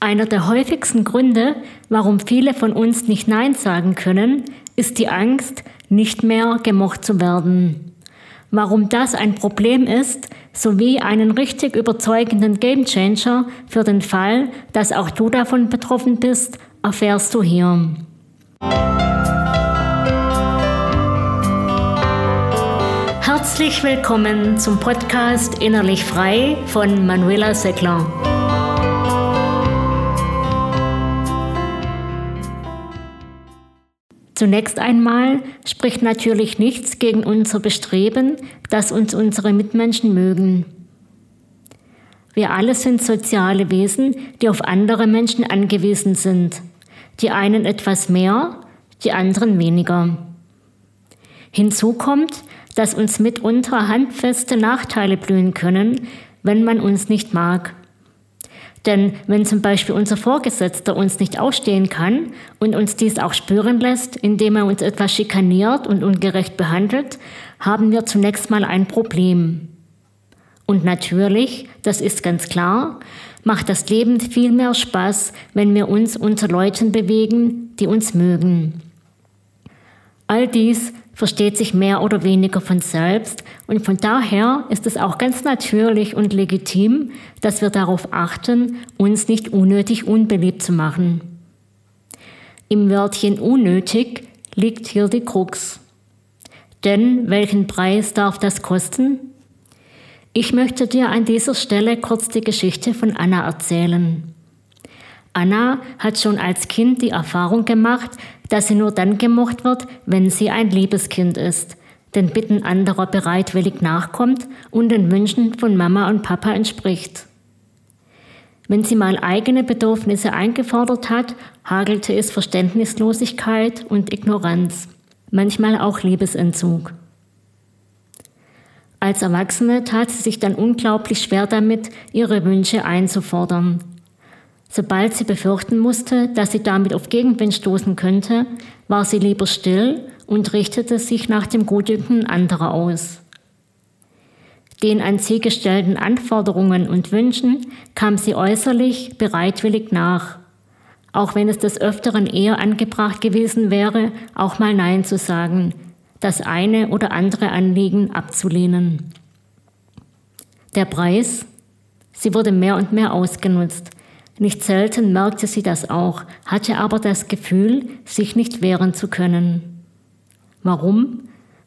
Einer der häufigsten Gründe, warum viele von uns nicht Nein sagen können, ist die Angst, nicht mehr gemocht zu werden. Warum das ein Problem ist, sowie einen richtig überzeugenden Gamechanger für den Fall, dass auch du davon betroffen bist, erfährst du hier. Herzlich willkommen zum Podcast Innerlich Frei von Manuela Seckler. Zunächst einmal spricht natürlich nichts gegen unser Bestreben, dass uns unsere Mitmenschen mögen. Wir alle sind soziale Wesen, die auf andere Menschen angewiesen sind. Die einen etwas mehr, die anderen weniger. Hinzu kommt, dass uns mitunter handfeste Nachteile blühen können, wenn man uns nicht mag. Denn wenn zum Beispiel unser Vorgesetzter uns nicht ausstehen kann und uns dies auch spüren lässt, indem er uns etwas schikaniert und ungerecht behandelt, haben wir zunächst mal ein Problem. Und natürlich, das ist ganz klar, macht das Leben viel mehr Spaß, wenn wir uns unter Leuten bewegen, die uns mögen. All dies versteht sich mehr oder weniger von selbst und von daher ist es auch ganz natürlich und legitim, dass wir darauf achten, uns nicht unnötig unbeliebt zu machen. Im Wörtchen unnötig liegt hier die Krux. Denn welchen Preis darf das kosten? Ich möchte dir an dieser Stelle kurz die Geschichte von Anna erzählen. Anna hat schon als Kind die Erfahrung gemacht, dass sie nur dann gemocht wird, wenn sie ein Liebeskind ist, den Bitten anderer bereitwillig nachkommt und den Wünschen von Mama und Papa entspricht. Wenn sie mal eigene Bedürfnisse eingefordert hat, hagelte es Verständnislosigkeit und Ignoranz, manchmal auch Liebesentzug. Als Erwachsene tat sie sich dann unglaublich schwer damit, ihre Wünsche einzufordern, Sobald sie befürchten musste, dass sie damit auf Gegenwind stoßen könnte, war sie lieber still und richtete sich nach dem Gutdünken anderer aus. Den an sie gestellten Anforderungen und Wünschen kam sie äußerlich bereitwillig nach, auch wenn es des Öfteren eher angebracht gewesen wäre, auch mal Nein zu sagen, das eine oder andere Anliegen abzulehnen. Der Preis? Sie wurde mehr und mehr ausgenutzt, nicht selten merkte sie das auch, hatte aber das Gefühl, sich nicht wehren zu können. Warum?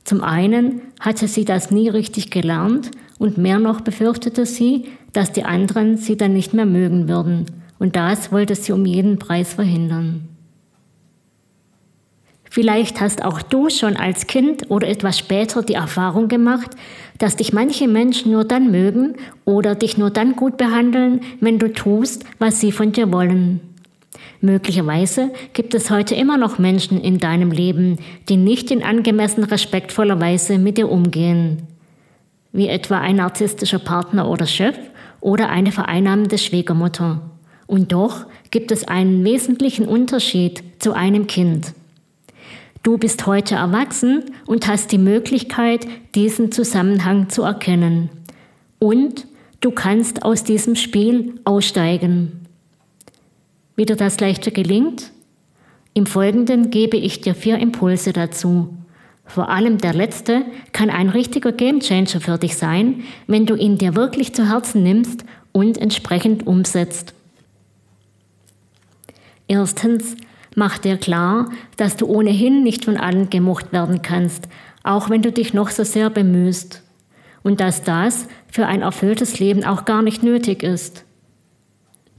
Zum einen hatte sie das nie richtig gelernt und mehr noch befürchtete sie, dass die anderen sie dann nicht mehr mögen würden. Und das wollte sie um jeden Preis verhindern. Vielleicht hast auch du schon als Kind oder etwas später die Erfahrung gemacht, dass dich manche Menschen nur dann mögen oder dich nur dann gut behandeln, wenn du tust, was sie von dir wollen. Möglicherweise gibt es heute immer noch Menschen in deinem Leben, die nicht in angemessen respektvoller Weise mit dir umgehen. Wie etwa ein narzisstischer Partner oder Chef oder eine vereinnahmende Schwiegermutter. Und doch gibt es einen wesentlichen Unterschied zu einem Kind. Du bist heute erwachsen und hast die Möglichkeit, diesen Zusammenhang zu erkennen. Und du kannst aus diesem Spiel aussteigen. Wie dir das leichter gelingt? Im Folgenden gebe ich dir vier Impulse dazu. Vor allem der letzte kann ein richtiger Gamechanger für dich sein, wenn du ihn dir wirklich zu Herzen nimmst und entsprechend umsetzt. Erstens, Mach dir klar, dass du ohnehin nicht von allen gemocht werden kannst, auch wenn du dich noch so sehr bemühst. Und dass das für ein erfülltes Leben auch gar nicht nötig ist.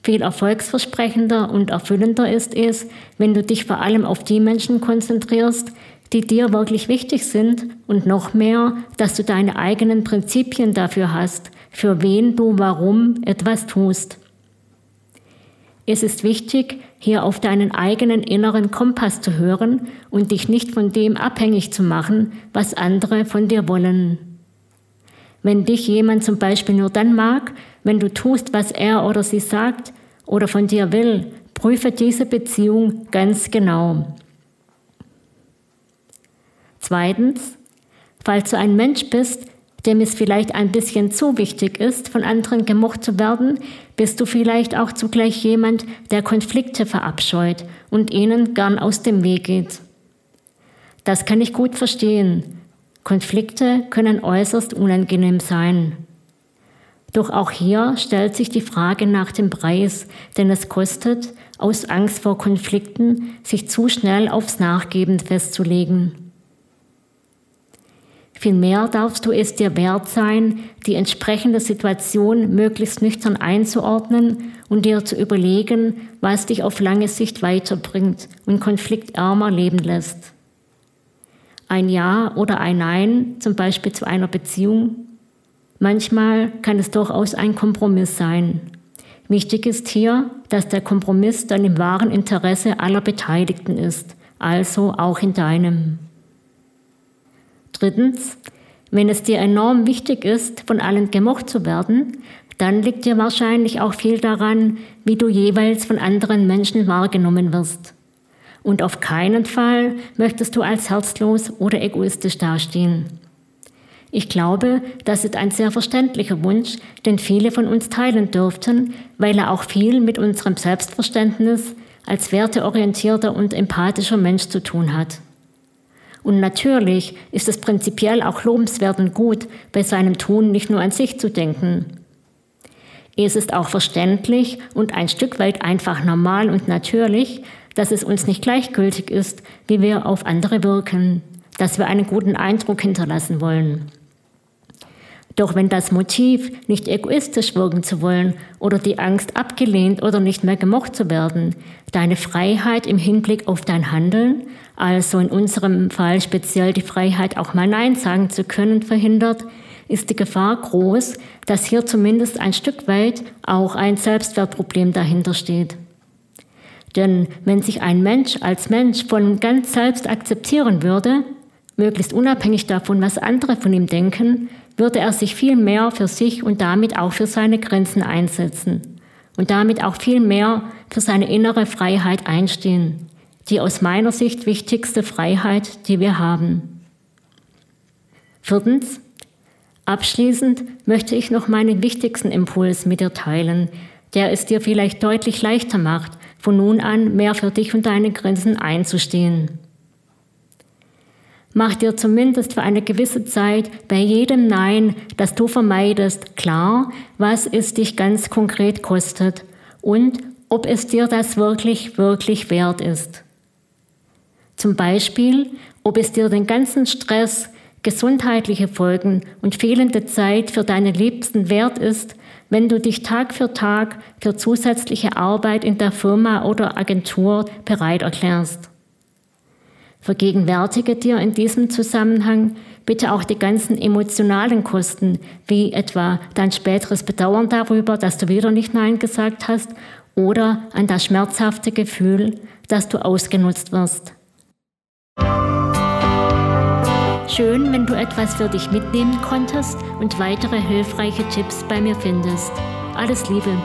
Viel erfolgsversprechender und erfüllender ist es, wenn du dich vor allem auf die Menschen konzentrierst, die dir wirklich wichtig sind und noch mehr, dass du deine eigenen Prinzipien dafür hast, für wen du warum etwas tust. Es ist wichtig, hier auf deinen eigenen inneren Kompass zu hören und dich nicht von dem abhängig zu machen, was andere von dir wollen. Wenn dich jemand zum Beispiel nur dann mag, wenn du tust, was er oder sie sagt oder von dir will, prüfe diese Beziehung ganz genau. Zweitens, falls du ein Mensch bist, dem es vielleicht ein bisschen zu wichtig ist, von anderen gemocht zu werden, bist du vielleicht auch zugleich jemand, der Konflikte verabscheut und ihnen gern aus dem Weg geht. Das kann ich gut verstehen. Konflikte können äußerst unangenehm sein. Doch auch hier stellt sich die Frage nach dem Preis, den es kostet, aus Angst vor Konflikten sich zu schnell aufs Nachgeben festzulegen. Vielmehr darfst du es dir wert sein, die entsprechende Situation möglichst nüchtern einzuordnen und dir zu überlegen, was dich auf lange Sicht weiterbringt und konfliktärmer leben lässt. Ein Ja oder ein Nein, zum Beispiel zu einer Beziehung. Manchmal kann es durchaus ein Kompromiss sein. Wichtig ist hier, dass der Kompromiss dann im wahren Interesse aller Beteiligten ist, also auch in deinem. Drittens, wenn es dir enorm wichtig ist, von allen gemocht zu werden, dann liegt dir wahrscheinlich auch viel daran, wie du jeweils von anderen Menschen wahrgenommen wirst. Und auf keinen Fall möchtest du als herzlos oder egoistisch dastehen. Ich glaube, das ist ein sehr verständlicher Wunsch, den viele von uns teilen dürften, weil er auch viel mit unserem Selbstverständnis als werteorientierter und empathischer Mensch zu tun hat. Und natürlich ist es prinzipiell auch lobenswert und gut, bei seinem Tun nicht nur an sich zu denken. Es ist auch verständlich und ein Stück weit einfach normal und natürlich, dass es uns nicht gleichgültig ist, wie wir auf andere wirken, dass wir einen guten Eindruck hinterlassen wollen. Doch wenn das Motiv, nicht egoistisch wirken zu wollen oder die Angst, abgelehnt oder nicht mehr gemocht zu werden, deine Freiheit im Hinblick auf dein Handeln, also in unserem Fall speziell die Freiheit, auch mal Nein sagen zu können, verhindert, ist die Gefahr groß, dass hier zumindest ein Stück weit auch ein Selbstwertproblem dahinter steht. Denn wenn sich ein Mensch als Mensch von ganz selbst akzeptieren würde, möglichst unabhängig davon, was andere von ihm denken, würde er sich viel mehr für sich und damit auch für seine Grenzen einsetzen und damit auch viel mehr für seine innere Freiheit einstehen, die aus meiner Sicht wichtigste Freiheit, die wir haben. Viertens, abschließend möchte ich noch meinen wichtigsten Impuls mit dir teilen, der es dir vielleicht deutlich leichter macht, von nun an mehr für dich und deine Grenzen einzustehen. Mach dir zumindest für eine gewisse Zeit bei jedem Nein, das du vermeidest, klar, was es dich ganz konkret kostet und ob es dir das wirklich, wirklich wert ist. Zum Beispiel, ob es dir den ganzen Stress, gesundheitliche Folgen und fehlende Zeit für deine Liebsten wert ist, wenn du dich Tag für Tag für zusätzliche Arbeit in der Firma oder Agentur bereit erklärst. Vergegenwärtige dir in diesem Zusammenhang bitte auch die ganzen emotionalen Kosten, wie etwa dein späteres Bedauern darüber, dass du wieder nicht Nein gesagt hast, oder an das schmerzhafte Gefühl, dass du ausgenutzt wirst. Schön, wenn du etwas für dich mitnehmen konntest und weitere hilfreiche Tipps bei mir findest. Alles Liebe!